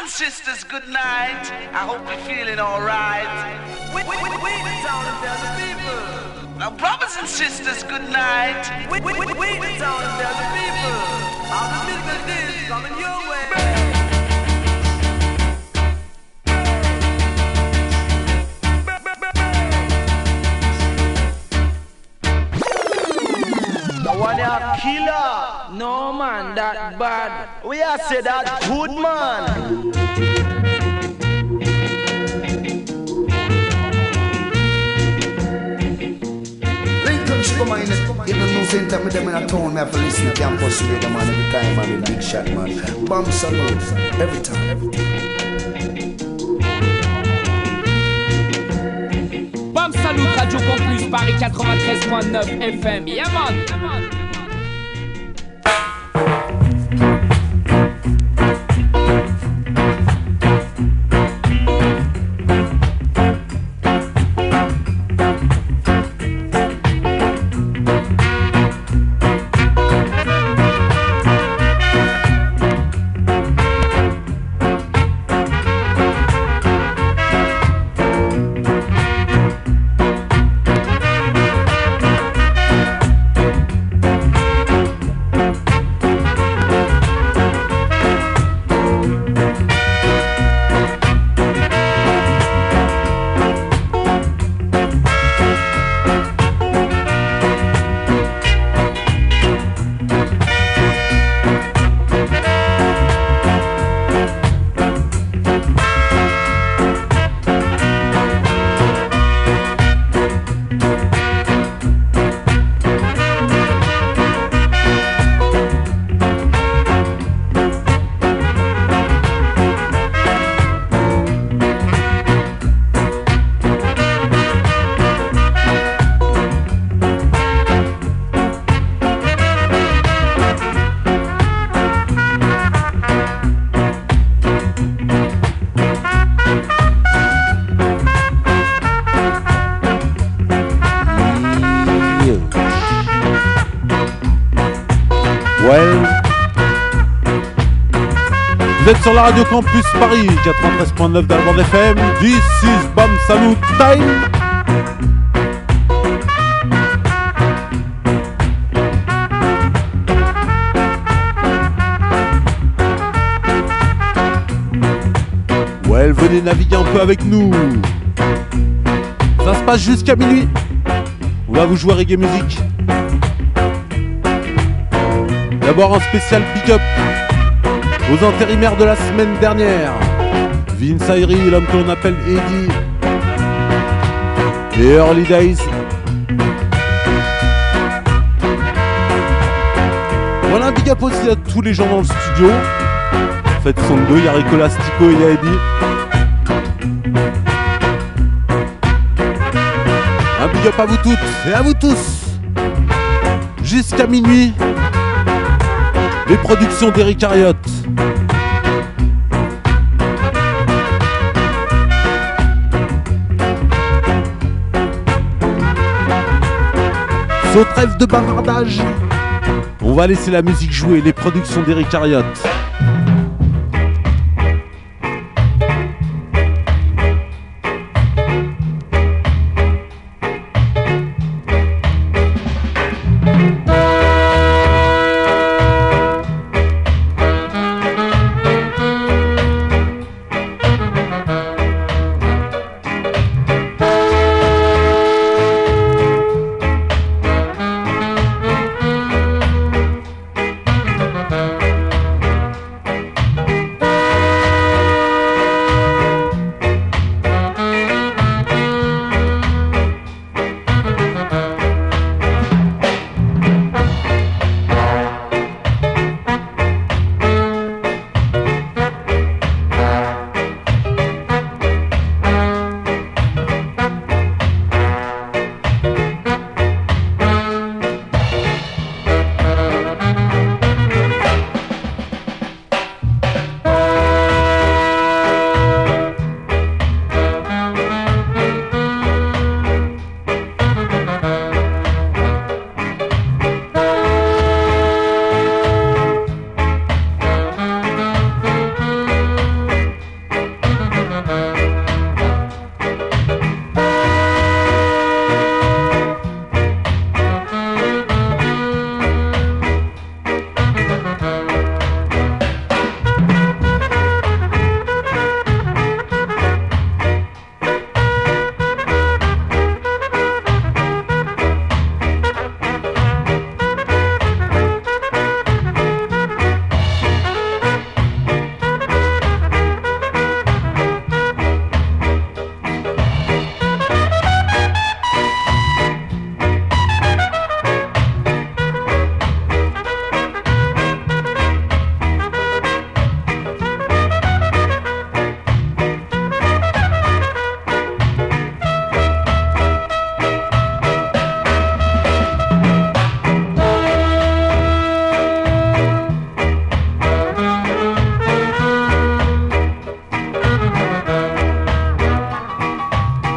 and sisters, good night. I hope you're feeling alright. We, we, we, we the town and tell the people. Now, brothers and sisters, good night. We, we, we, we the town and tell the people. How the business is coming your way. one killer. No man, that bad. We are say that good man. come on, even no same time with them in a town, me have to listen to campus radio, man, every time, man, in big shot, man. Bomb salute, every time. Bomb salute, Radio Campus, Paris 93.9 FM, yeah man. Sur la radio Campus Paris, 93.9 d'Alband FM. This is Bam Salut Time. Ouais, venez naviguer un peu avec nous. Ça se passe jusqu'à minuit. On va vous jouer reggae musique. D'abord un spécial pick-up aux intérimaires de la semaine dernière. Vince Ayri, l'homme que l'on appelle Eddie. Et Early Days. Voilà un big up aussi à tous les gens dans le studio. En fait, ils sont deux, il y a Ricola Stico et il y a Eddie. Un big up à vous toutes et à vous tous. Jusqu'à minuit. Les productions d'Eric Harriot. Saut trêve de bavardage. On va laisser la musique jouer, les productions d'Eric Harriot.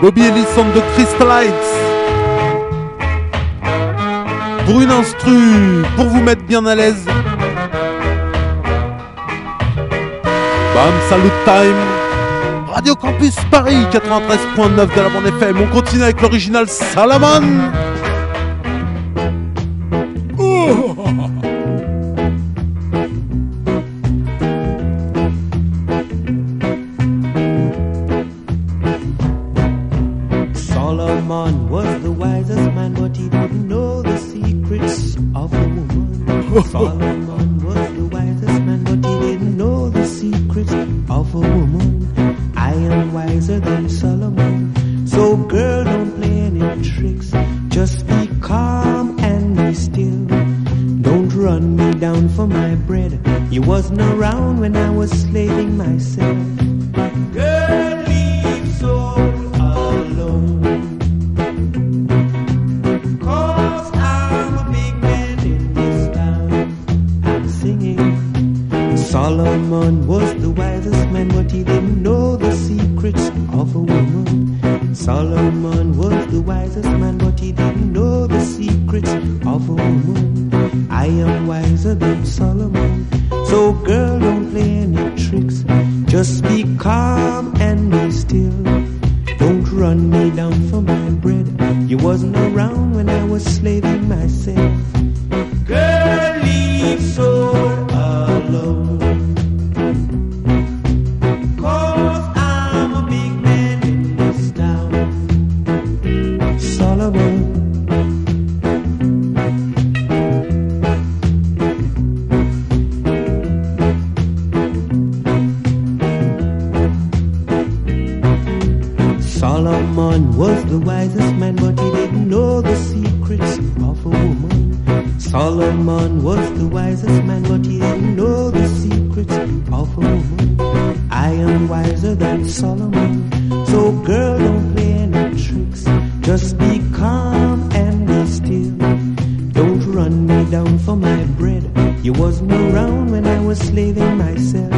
Bobby Ellison de Crystalites. Pour une instru, pour vous mettre bien à l'aise. Bam, salut time. Radio Campus Paris 93.9 de la bande FM. On continue avec l'original Salaman. Girl, don't play any tricks. Just be calm and be still. Don't run me down for my bread. You wasn't around when I was slaving myself.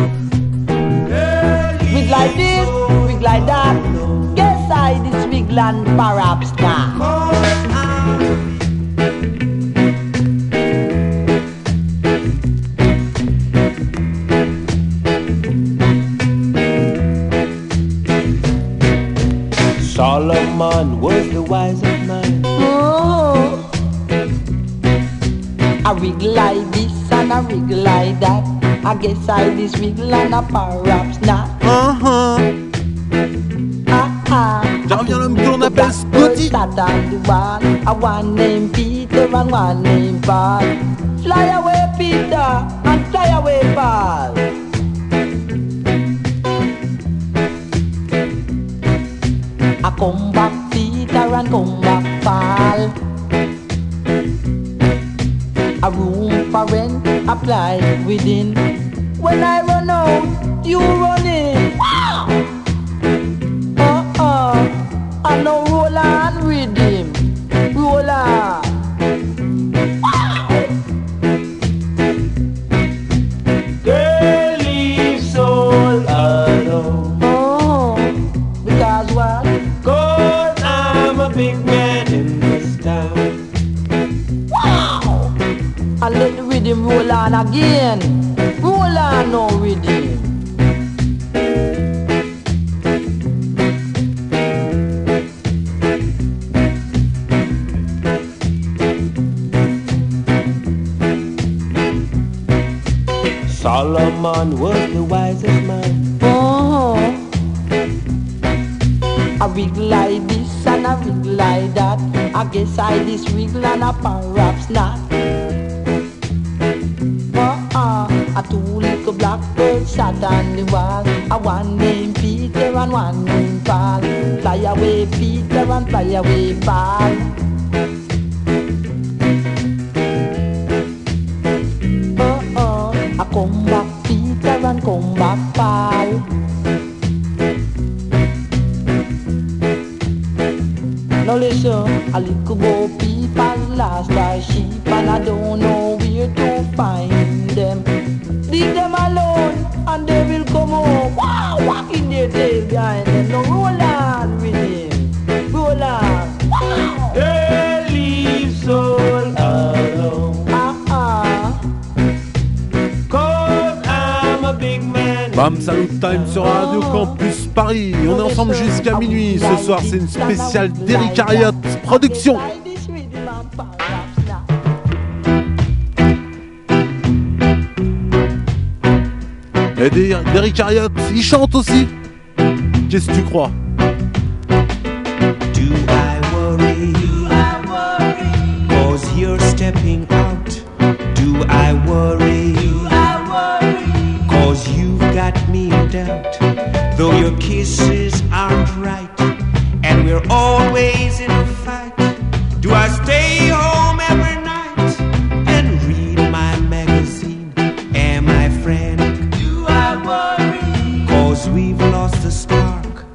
Wig like this, wig like that. Guess I this wigland perhaps is wiggle and a. Bam Salut Time sur Radio Campus Paris. On est ensemble jusqu'à minuit. Ce soir, c'est une spéciale d'Eric Harriot Production. Et d'Eric Harriot, il chante aussi. Qu'est-ce que tu crois? Do I worry? Cause you're stepping out. Do I worry? Cause me in doubt. Though your kisses aren't right. And we're always in a fight. Do I stay home every night and read my magazine? Am I frantic? Do I worry? Cause we've lost the spark.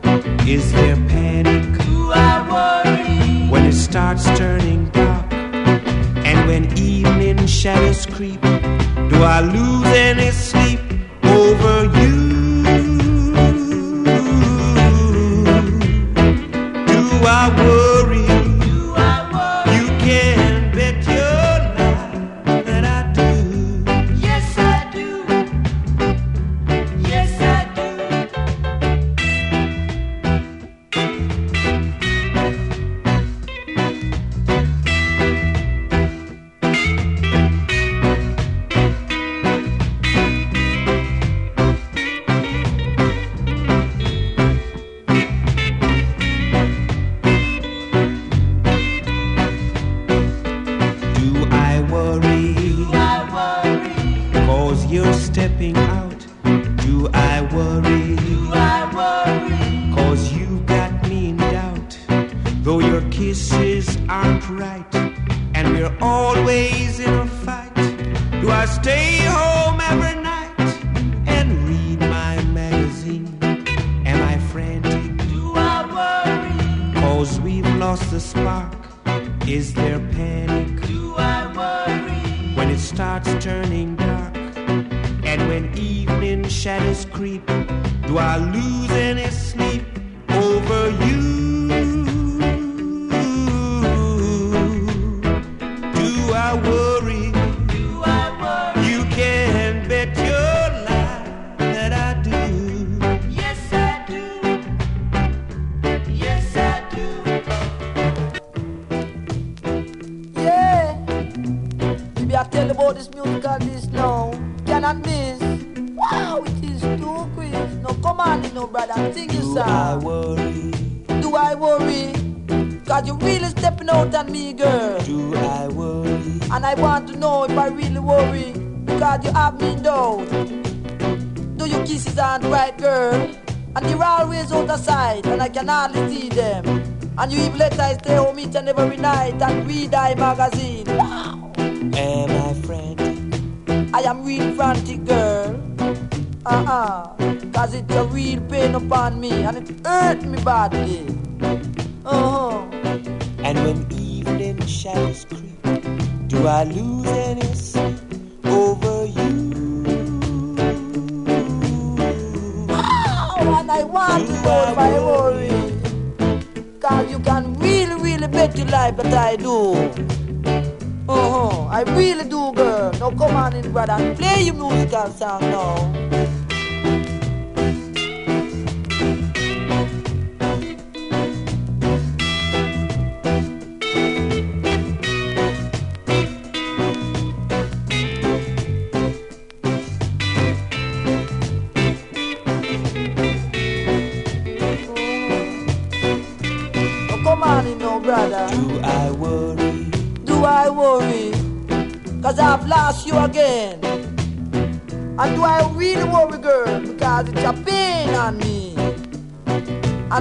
Is there panic? Do I worry? When it starts turning dark. And when evening shadows creep. Do I lose any this musical this now. Cannot miss. Wow, it is too quick. No, come on, you know, brother. Sing your Do I worry? Do I worry? Cause you really stepping out on me, girl. Do I worry? And I want to know if I really worry. Because you have me down. Do your kisses aren't right, girl? And you're always out of sight, and I can hardly see them. And you even let I stay home each and every night and read I magazine. I am real frantic, girl. Uh-uh. Cause it's a real pain upon me, and it hurt me badly. Uh-huh. And when evening shadows creep, do I lose any sleep over you? Oh, and I want to know I worry. Cause you can really, really bet your life that I do. Uh-huh. I really do, girl. Now come on in, brother, and play your musical song. Now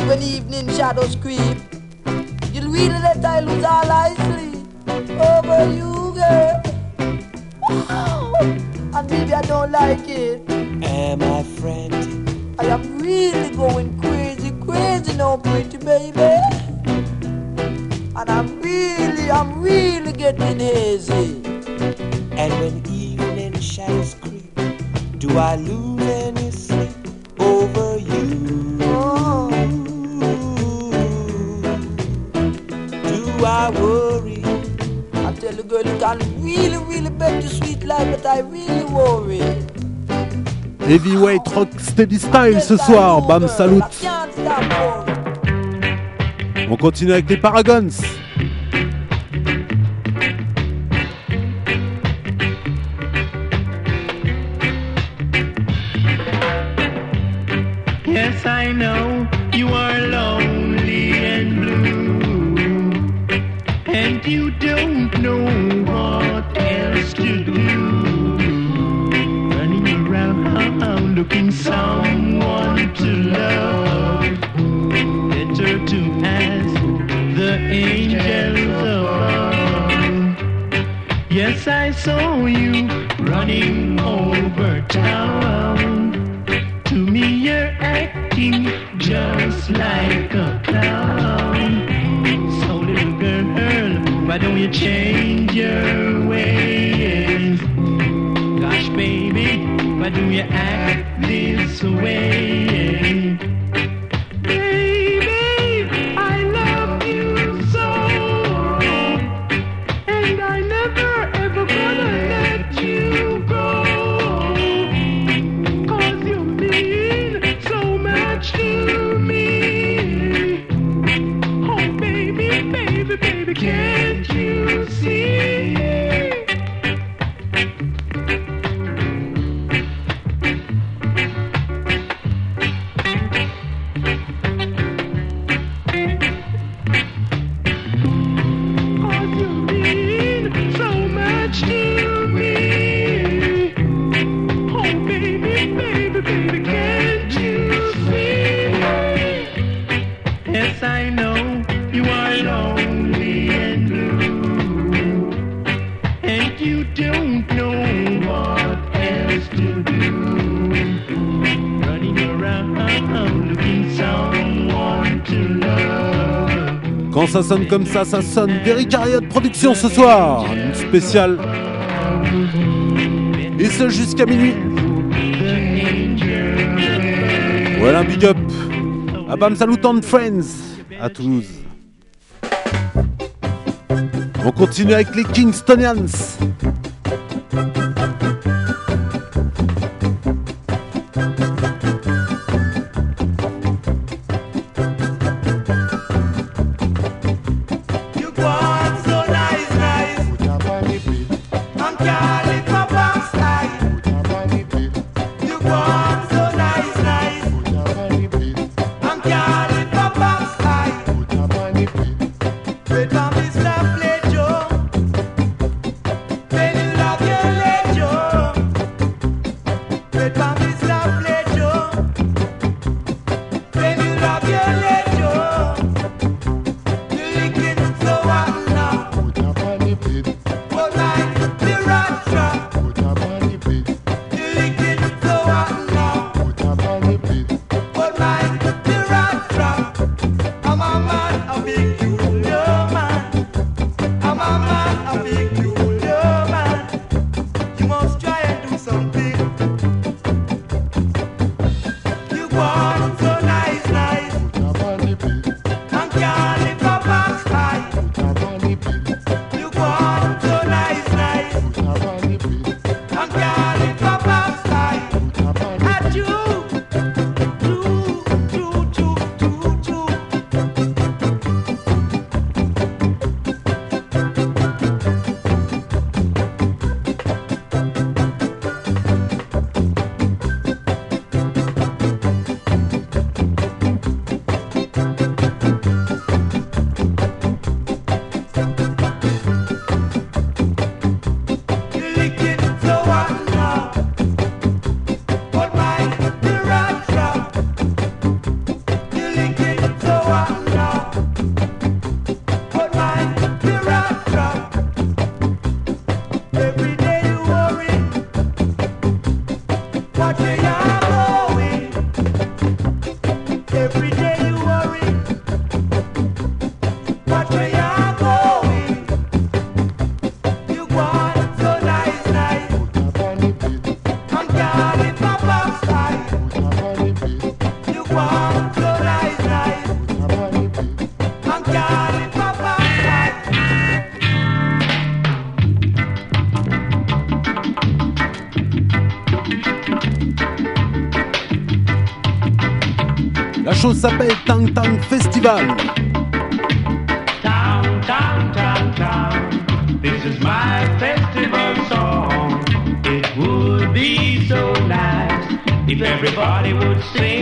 When evening shadows creep, Style ce soir. Bam, salut. On continue avec les Paragons. Yes, I know you are lonely and blue, and you don't know what else to do. Running around looking someone to love, better to ask the angels above. Yes, I saw you running over town. To me, you're acting just like a clown. So, little girl, why don't you change your ways? Gosh, baby, why do you act this ça ça, sonne d'Eric Harriot Production ce soir. Une spéciale. Et ce jusqu'à minuit. Voilà un big up. À Bam Salut and Friends à Toulouse. On continue avec les Kingstonians. it s'appelle Tang Tang Festival. This is my festival song. It would be so nice if everybody would sing.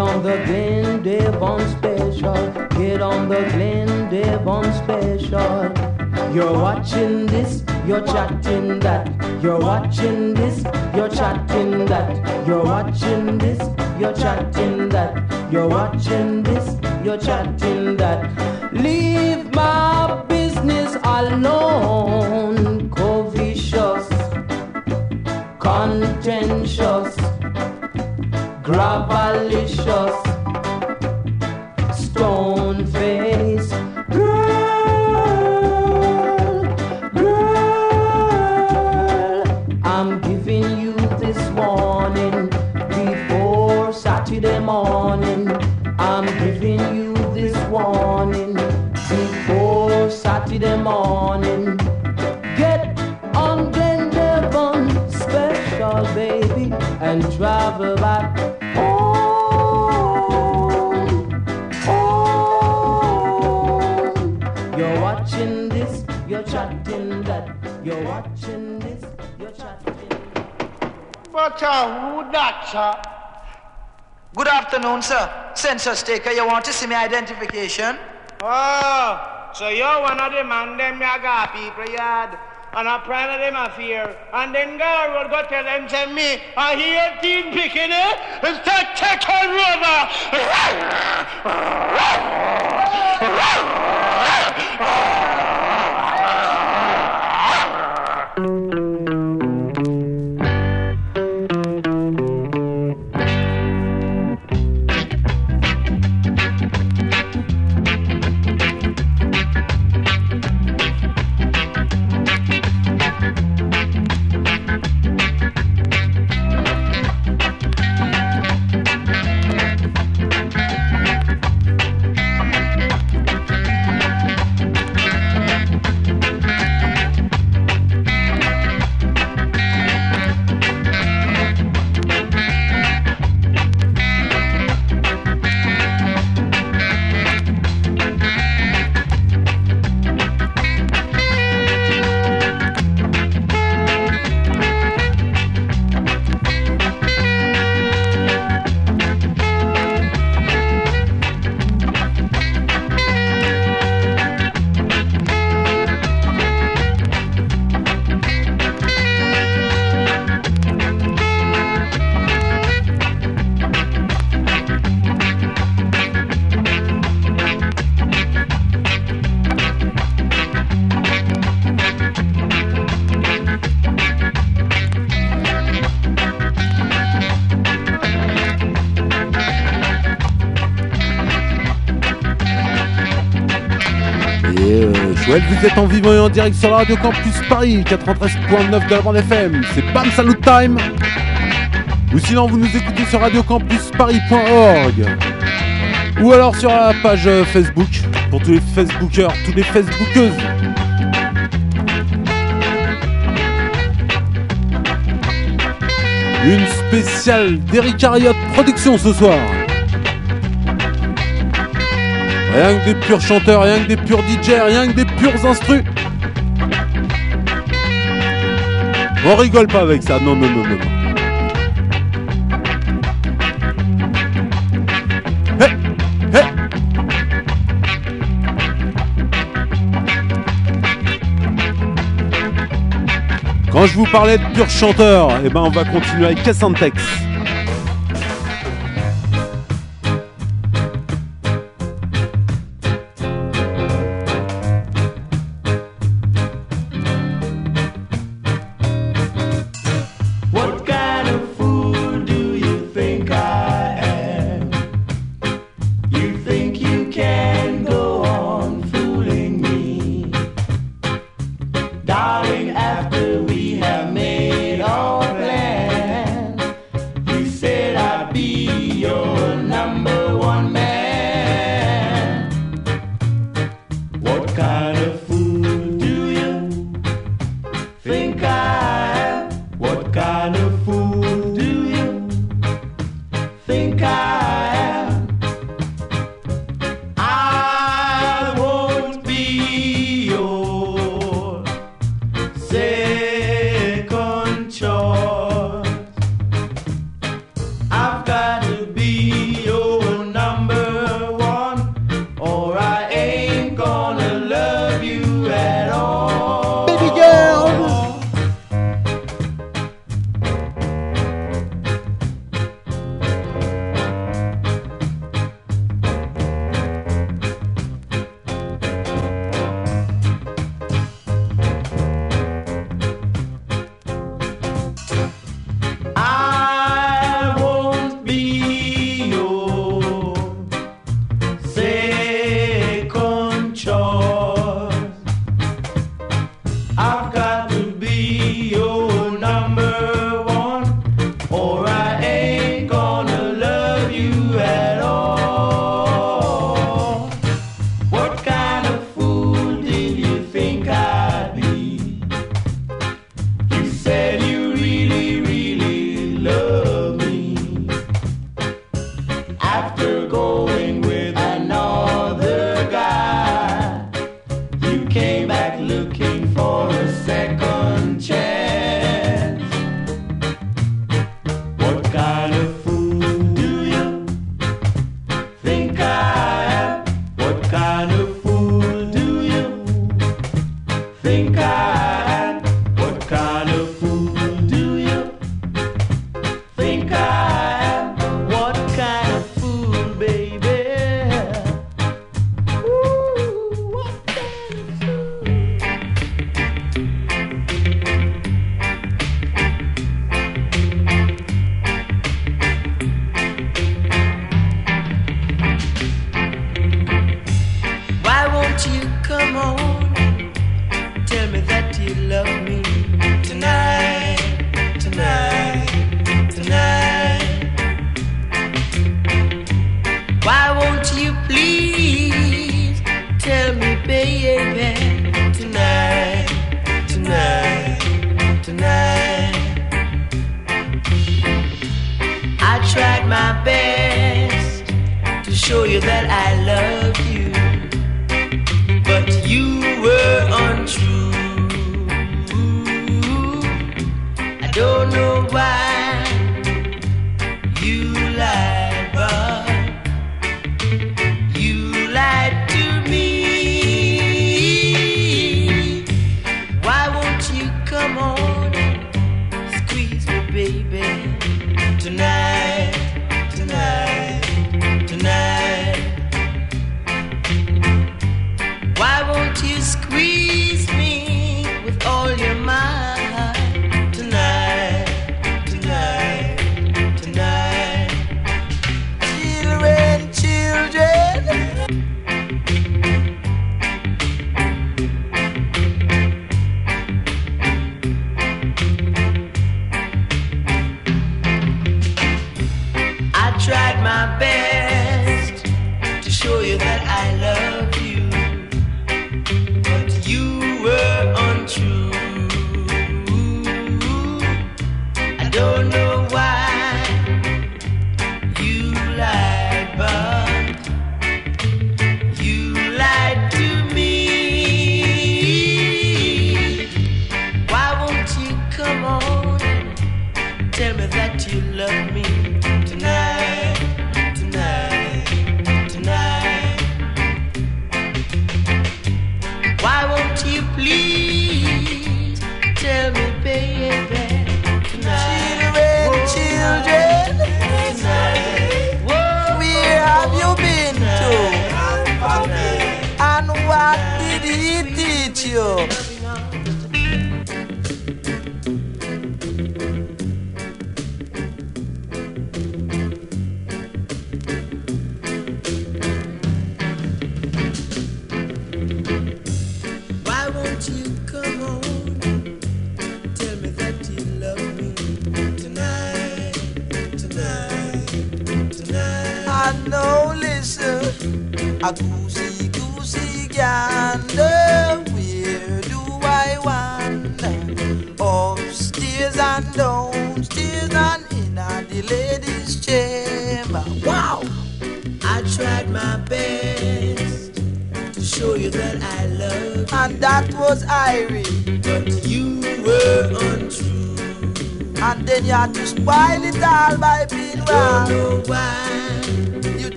on the Glen Devon special. Get on the Glen Devon special. You're watching this, you're chatting that. You're watching this, you're chatting that. You're watching this, you're chatting that. You're watching this, you're chatting that. Leave my business alone. Trabalhista Who? Good afternoon, sir. Census taker, you want to see my identification? Oh, so you're one of the man them yaga people yard. And a prime of them affair. And then God will go tell them, say me, I hear teen picking it. It's that take on Joël, vous êtes en vivant et en direct sur la Radio Campus Paris, 93.9 de la bande FM. C'est Bam Salut Time. Ou sinon, vous nous écoutez sur radiocampusparis.org. Ou alors sur la page euh, Facebook, pour tous les Facebookers, tous les Facebookeuses. Une spéciale d'Eric Harriot Production ce soir. Rien que des purs chanteurs, rien que des purs DJ, rien que des purs instrus. On rigole pas avec ça, non, non, non, non. Quand je vous parlais de purs chanteurs, eh ben on va continuer avec Cassantex.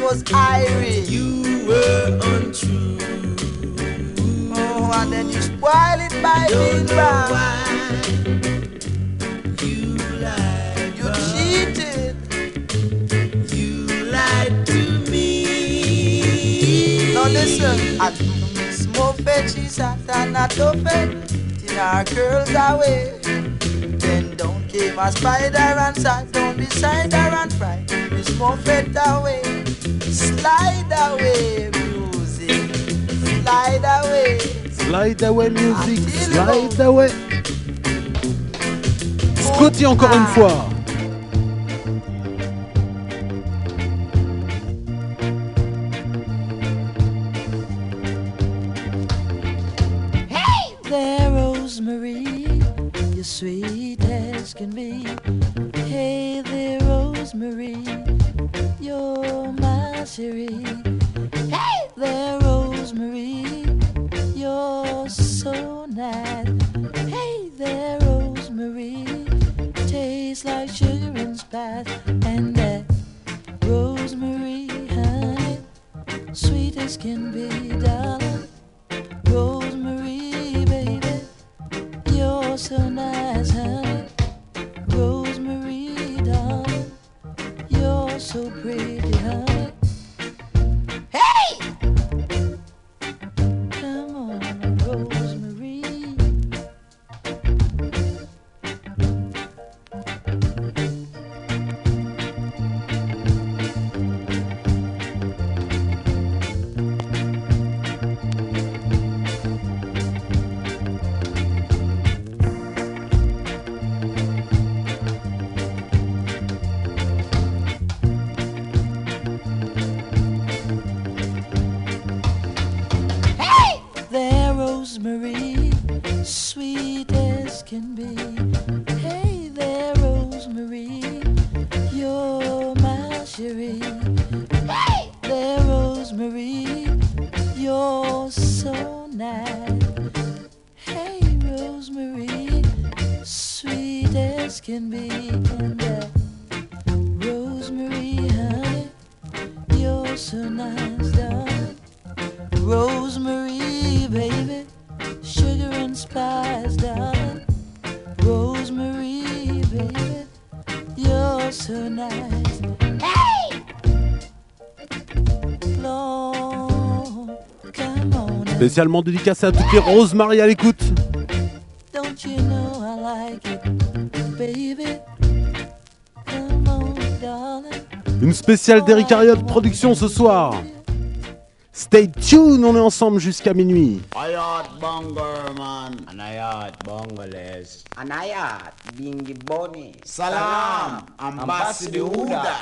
was Irish. You were untrue. Oh, and then you spoil it by being wrong. You lied. You cheated. You lied to me. Now listen, I smoke fetches at an open till her curls away. Then down came a spider and sat down beside her and fried his more fed away. Slide away music. Slide away. Slide away music. Slide away. Scotty encore une fois. Spécialement dédicacé à toutes les Rosemary à l'écoute. Une spéciale d'Eric Harriot production ce soir. Stay tuned, on est ensemble jusqu'à minuit. Ayat Bonger man, Anayat Bongeles, Anayat Bingi Boni, Salam, Ambassador Huda.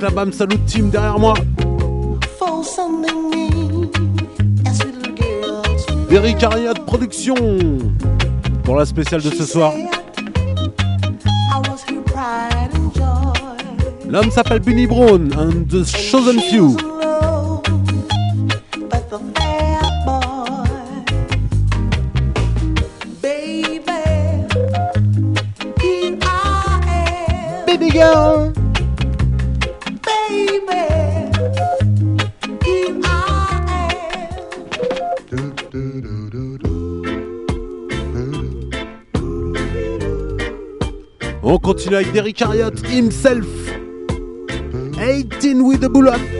La BAM Salut Team derrière moi. Berry Carriat Production pour la spéciale de ce soir. L'homme s'appelle Bunny Brown and the Chosen Few. Baby girl. continue avec Derrick Harriott himself. 18 with the bullet.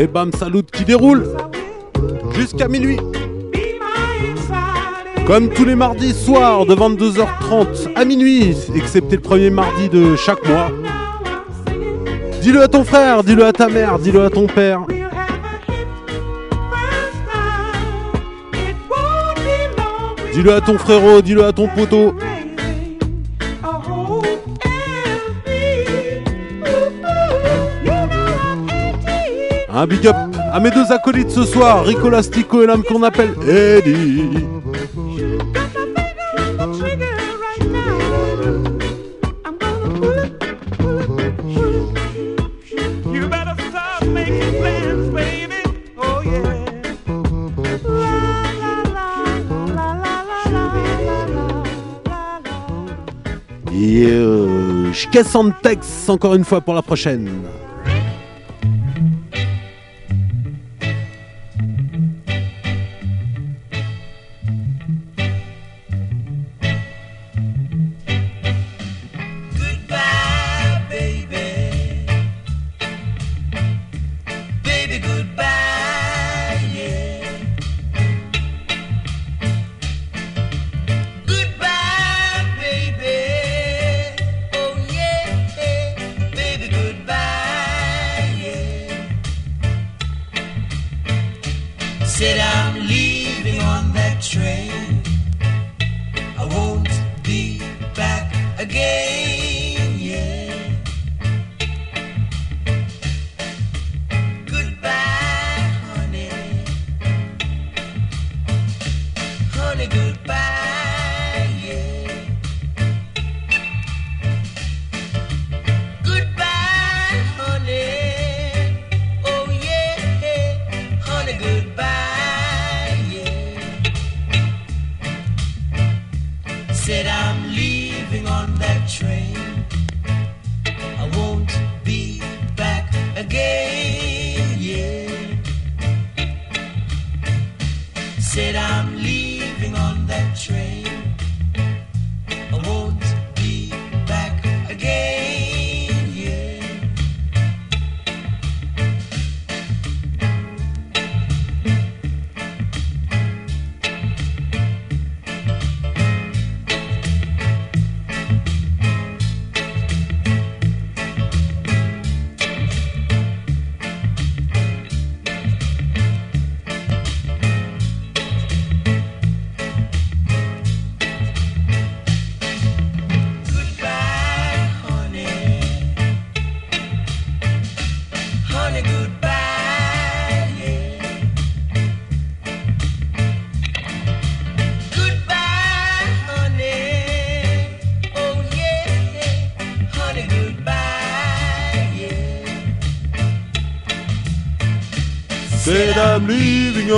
Et bam, salut qui déroule jusqu'à minuit. Comme tous les mardis soirs de 22h30 à minuit, excepté le premier mardi de chaque mois. Dis-le à ton frère, dis-le à ta mère, dis-le à ton père. Dis-le à ton frérot, dis-le à ton poteau. Un big up à mes deux acolytes ce soir, Rico Lastico et l'âme qu'on appelle Eddie. Je casse en texte encore une fois pour la prochaine.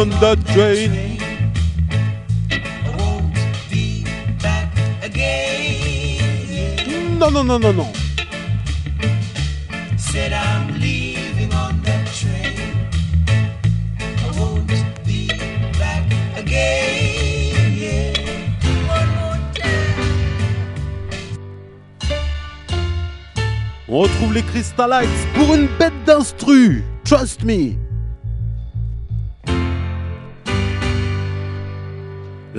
On that train. Non, non, non, non, non. On retrouve les Crystallites pour une bête d'instru. Trust me.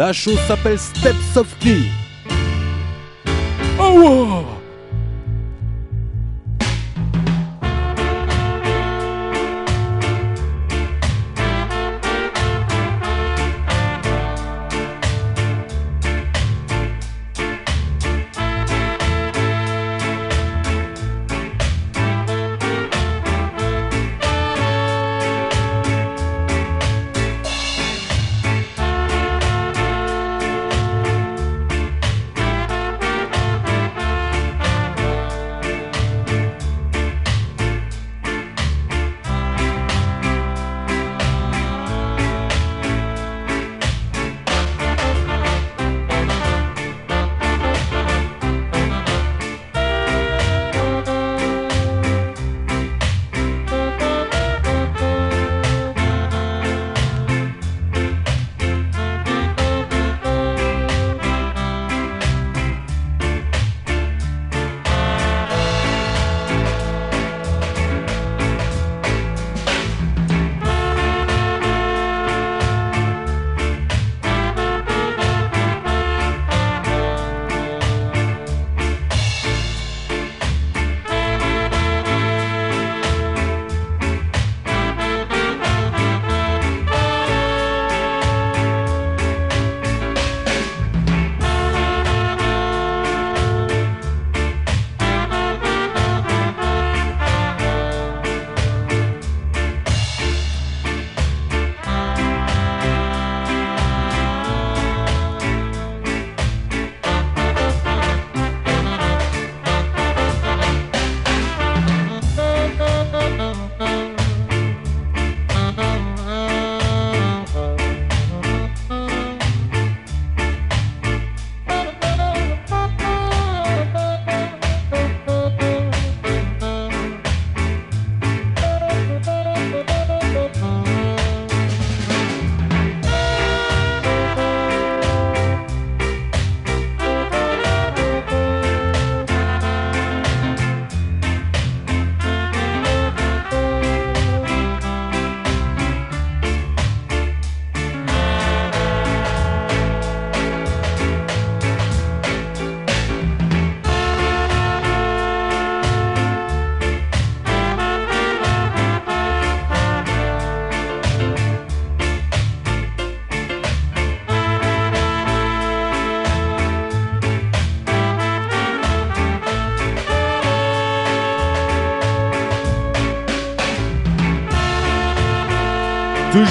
La chose s'appelle Step Softly. Oh.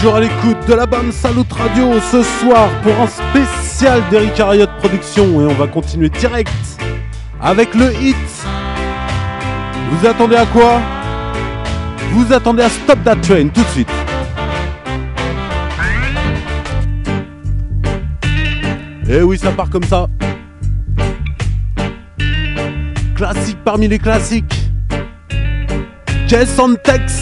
Toujours à l'écoute de la BAM Salut Radio ce soir pour un spécial d'Eric Harriot Productions et on va continuer direct avec le hit. Vous attendez à quoi? Vous attendez à Stop That Train tout de suite. Et oui, ça part comme ça. Classique parmi les classiques. Jason Tex.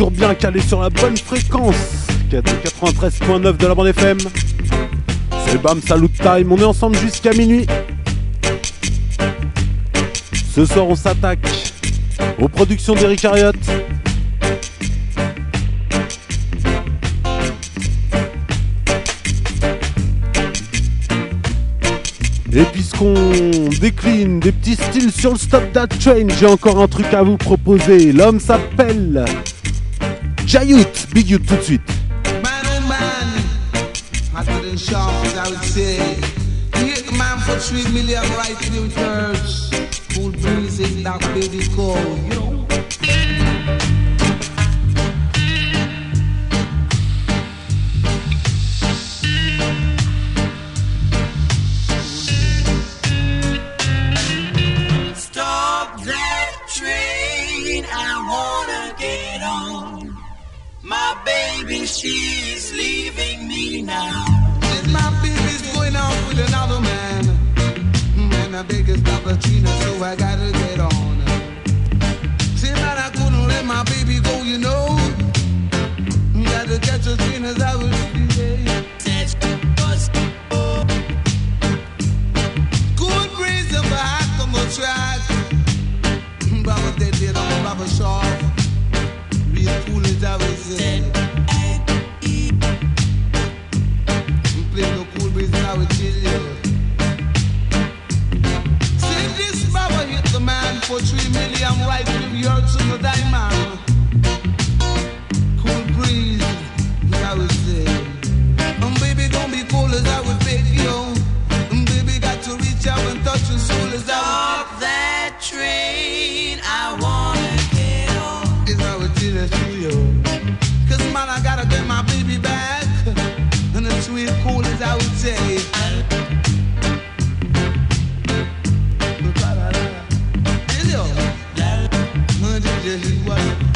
toujours bien calé sur la bonne fréquence. 93.9 de la bande FM. C'est BAM salut Time, on est ensemble jusqu'à minuit. Ce soir, on s'attaque aux productions d'Eric Harriott. Et puisqu'on décline des petits styles sur le Stop That Train, j'ai encore un truc à vous proposer. L'homme s'appelle Jayout, big you tout de suite. Man oh man, hotter than sharks, I would say. Hit man for three million right in church. Cool breeze in that baby cold. You know biggest opportunity, so I gotta worry.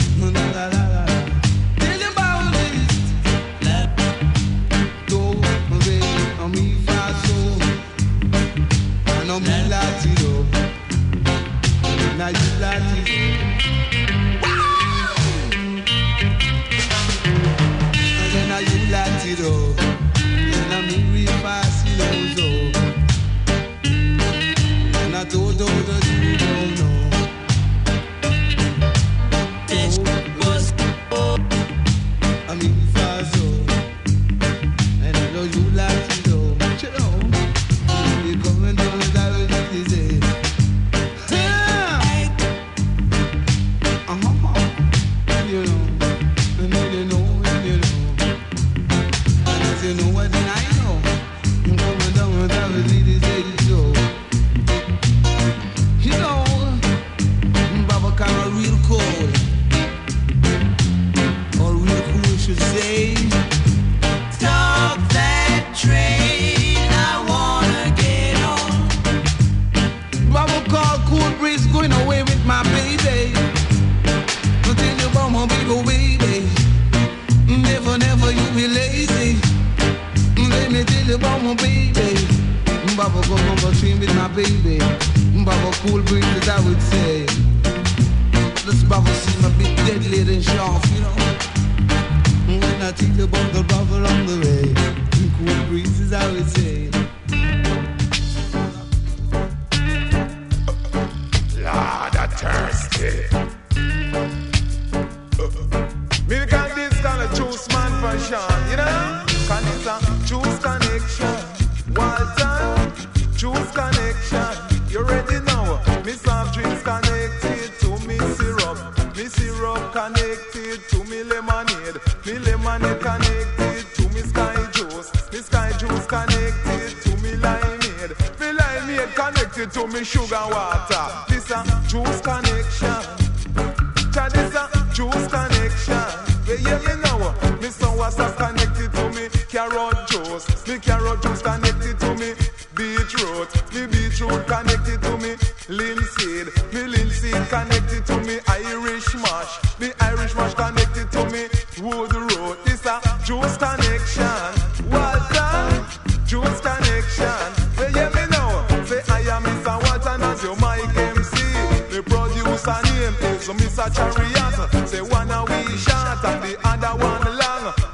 is short and the other one long.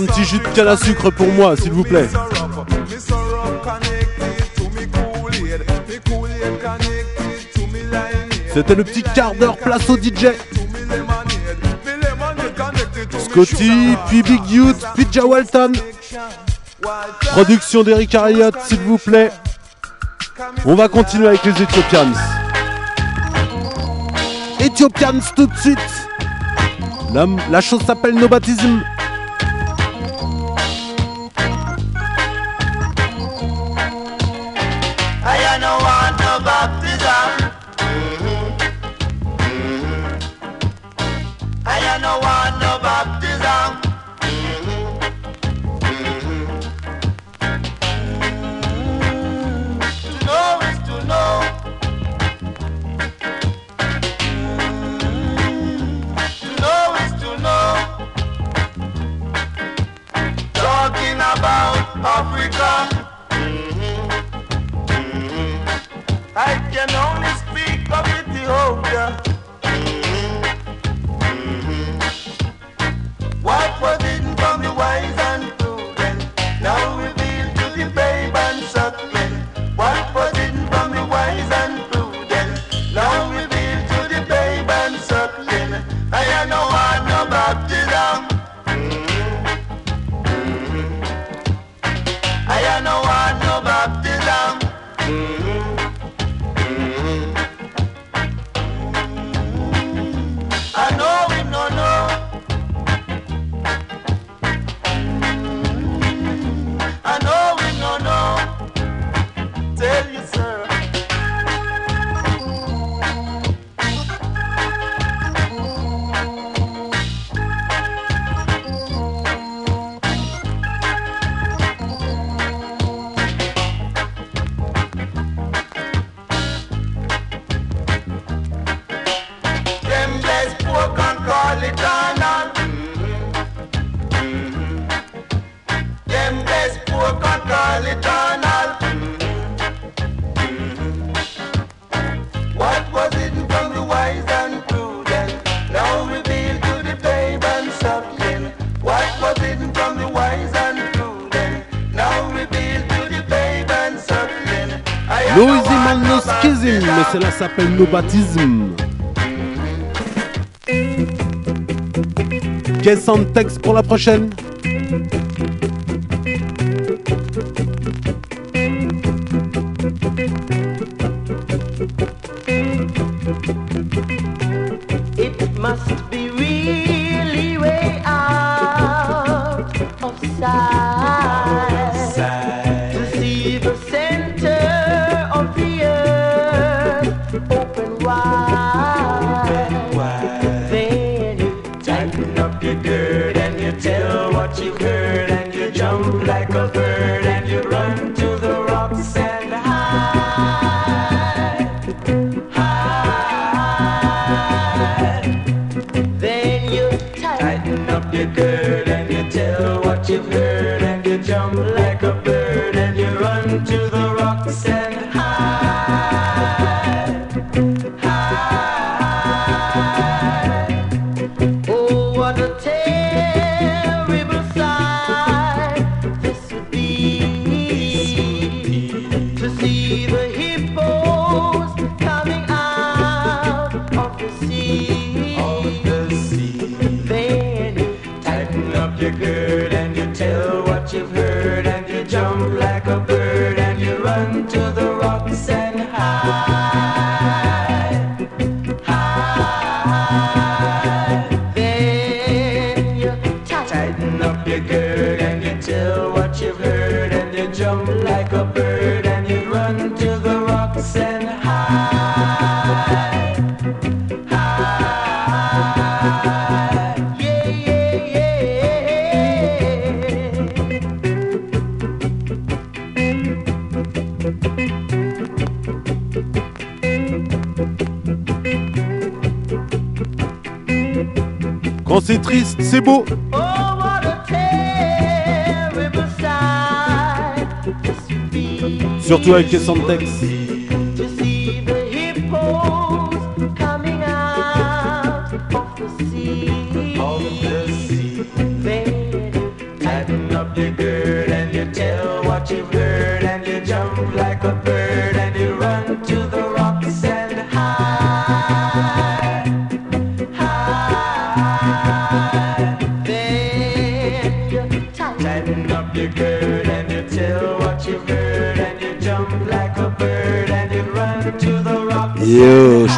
Un petit jus de canne à sucre pour moi, s'il vous plaît. C'était le petit quart d'heure place au DJ. Scotty, puis Big Youth, puis Ja Walton. Production d'Eric Harriott, s'il vous plaît. On va continuer avec les Ethiopians. Ethiopians tout de suite. La, la chose s'appelle Nobatism. s'appelle Nos Baptismes. Quel sans texte pour la prochaine? c'est beau. Surtout avec les sans texte.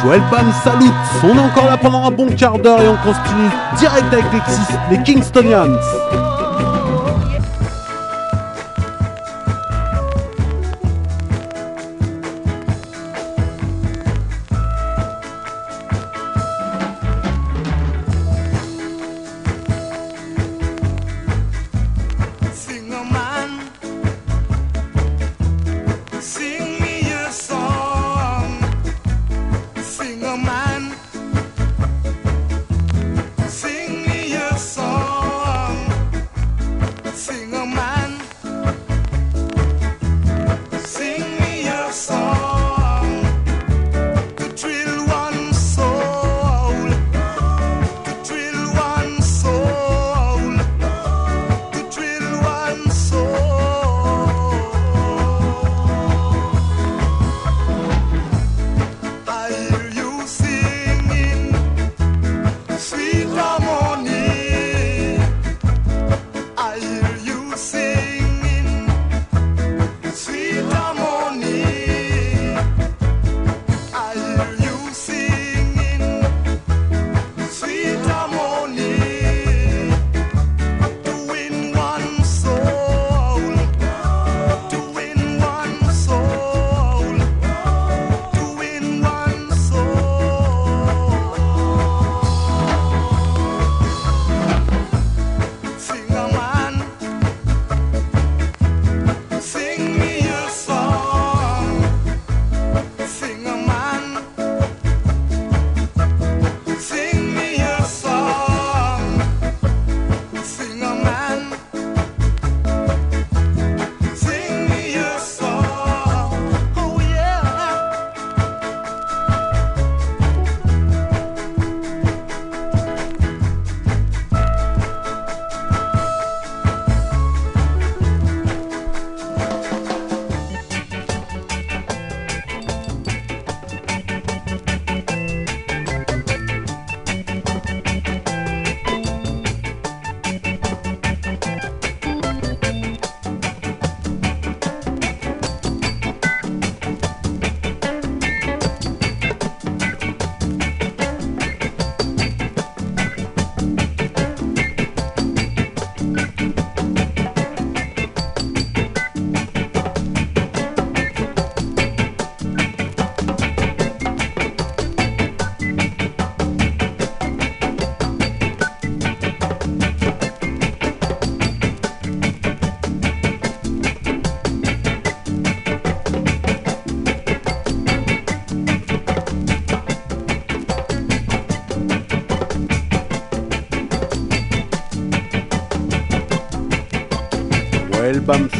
Joël Pan salute. On est encore là pendant un bon quart d'heure et on continue direct avec les, les Kingstonians.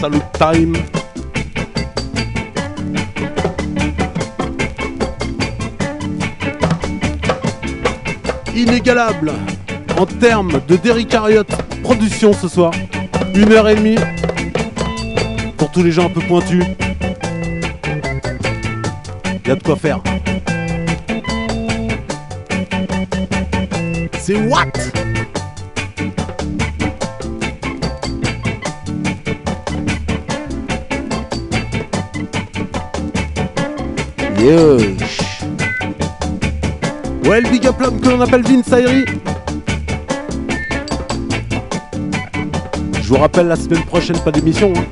Absolute Time. Inégalable en termes de Derrick Harriott production ce soir. Une heure et demie pour tous les gens un peu pointus. Il y a de quoi faire. C'est what? Ouais, le big up l'homme que l'on appelle Vince Ayri. Je vous rappelle, la semaine prochaine, pas d'émission. Hein.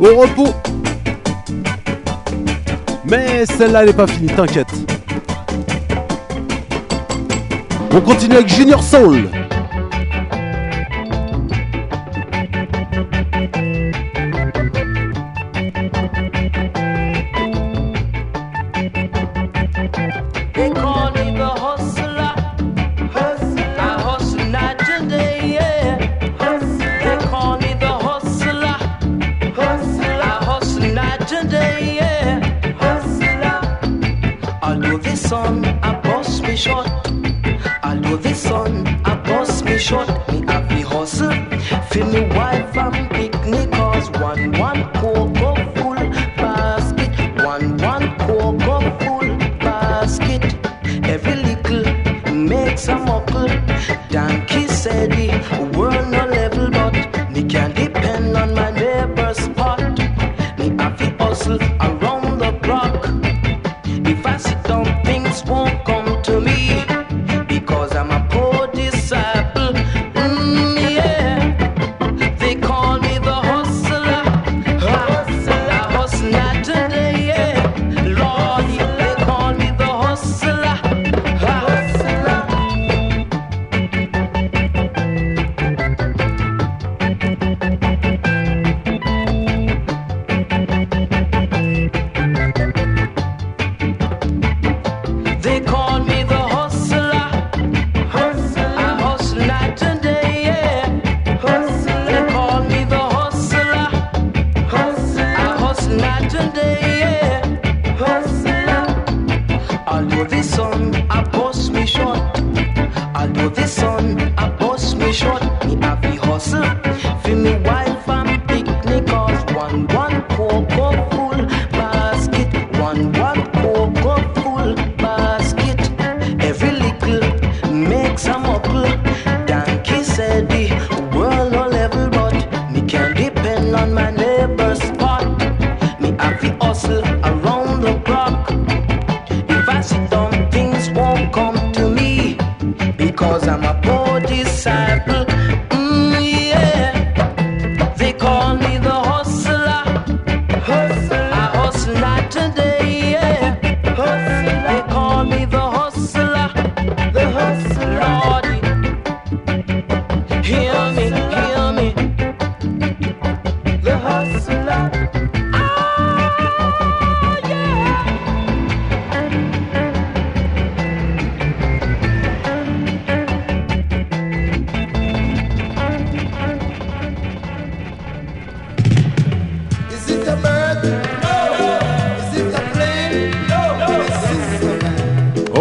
Au repos. Mais celle-là, elle n'est pas finie, t'inquiète. On continue avec Junior Soul.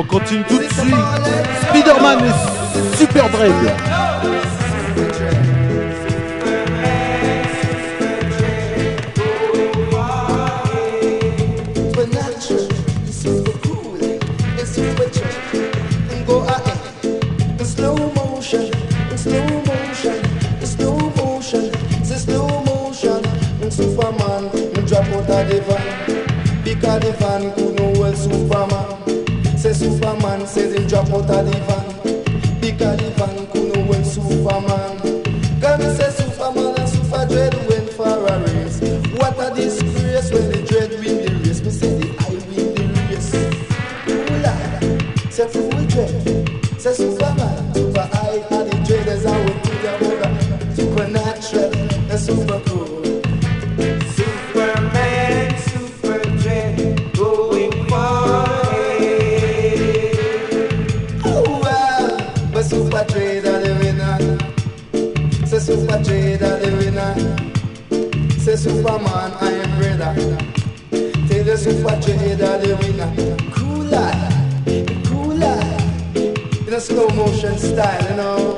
Continue tout de suite. Spider-Man et Super Dread. out the the. Superman says him drop out of the van, because the van couldn't hold Superman. Me say Superman and Super Dread went for a race. What a disgrace when the Dread win the race. Me say the I win the race. Ooh, Lord, say fool Dread, say Superman, I am brother. Tell the Super Dread are the winner. Cooler, cooler. In a slow motion style, you know.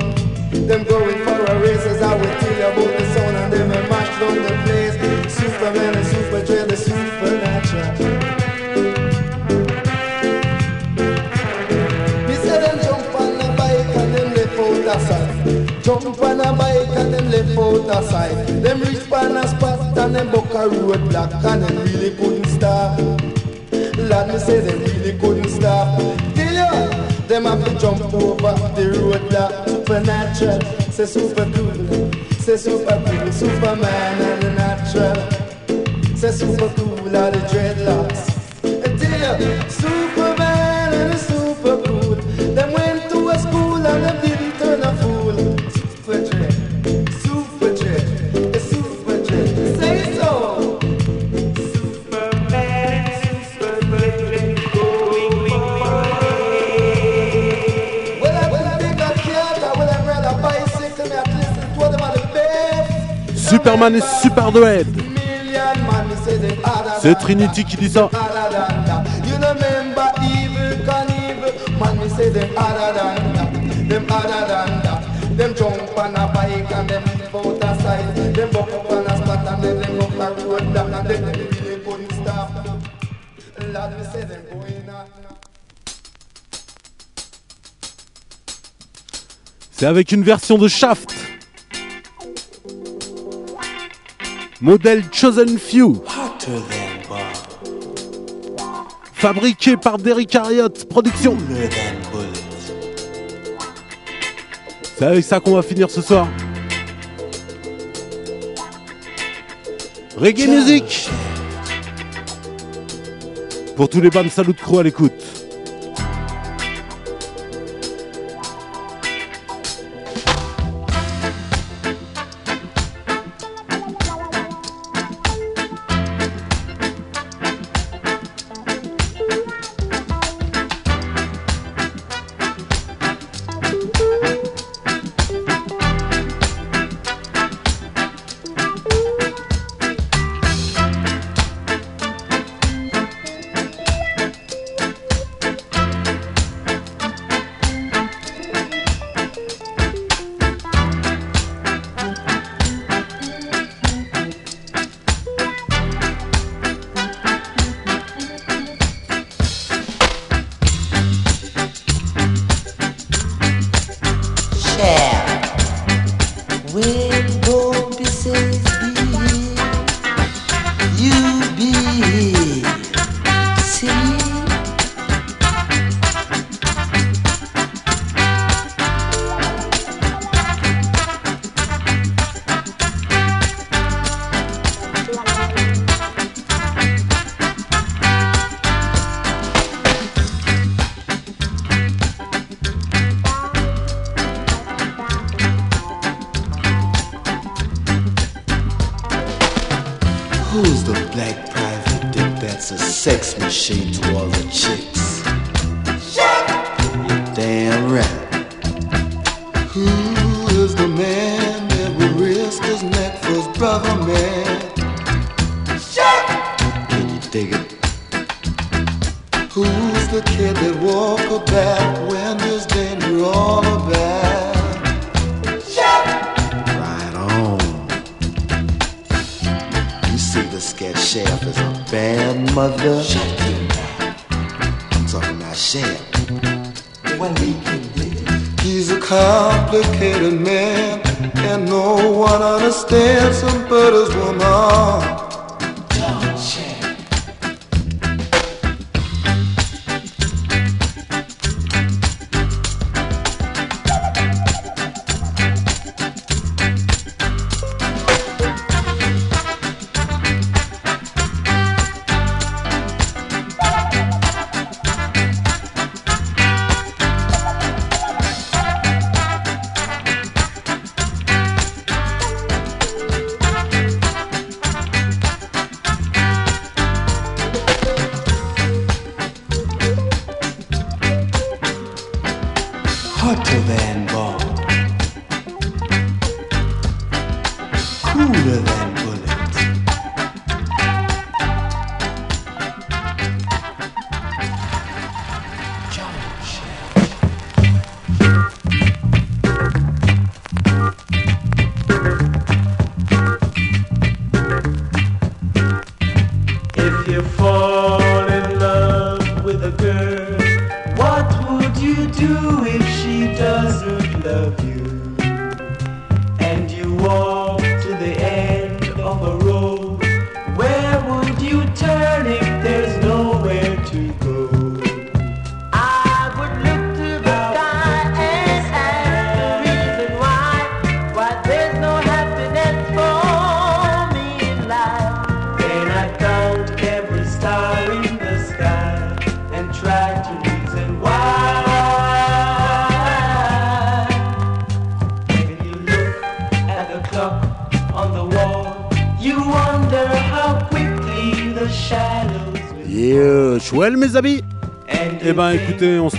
Them going for a race as I will tell you about the sound and them a mash down the place. Superman and Super Dread, the supernatural. Jump on a bike and them left out a side. Jump on a bike and them reach on a spot and them buck a roadblock and them really couldn't stop. Lord, me say them really couldn't stop. Tell you, them have to jump over the roadblock. Supernatural, say super cool. Say super cool, Superman and the natural. Say super cool, all the dreadlocks. C'est Trinity qui dit ça. C'est avec une version de Shaft. Modèle Chosen Few. Fabriqué par Derrick Harriott Production. C'est avec ça qu'on va finir ce soir. Reggae Music. Pour tous les BAM Salut Crew à l'écoute.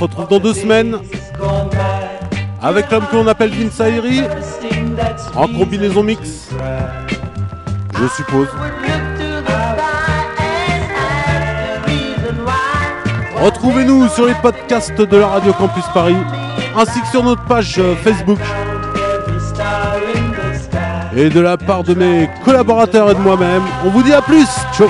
retrouve dans deux semaines avec l'homme que l'on appelle Vince Ayri en combinaison mix, je suppose. Retrouvez-nous sur les podcasts de la Radio Campus Paris ainsi que sur notre page euh, Facebook. Et de la part de mes collaborateurs et de moi-même, on vous dit à plus. Ciao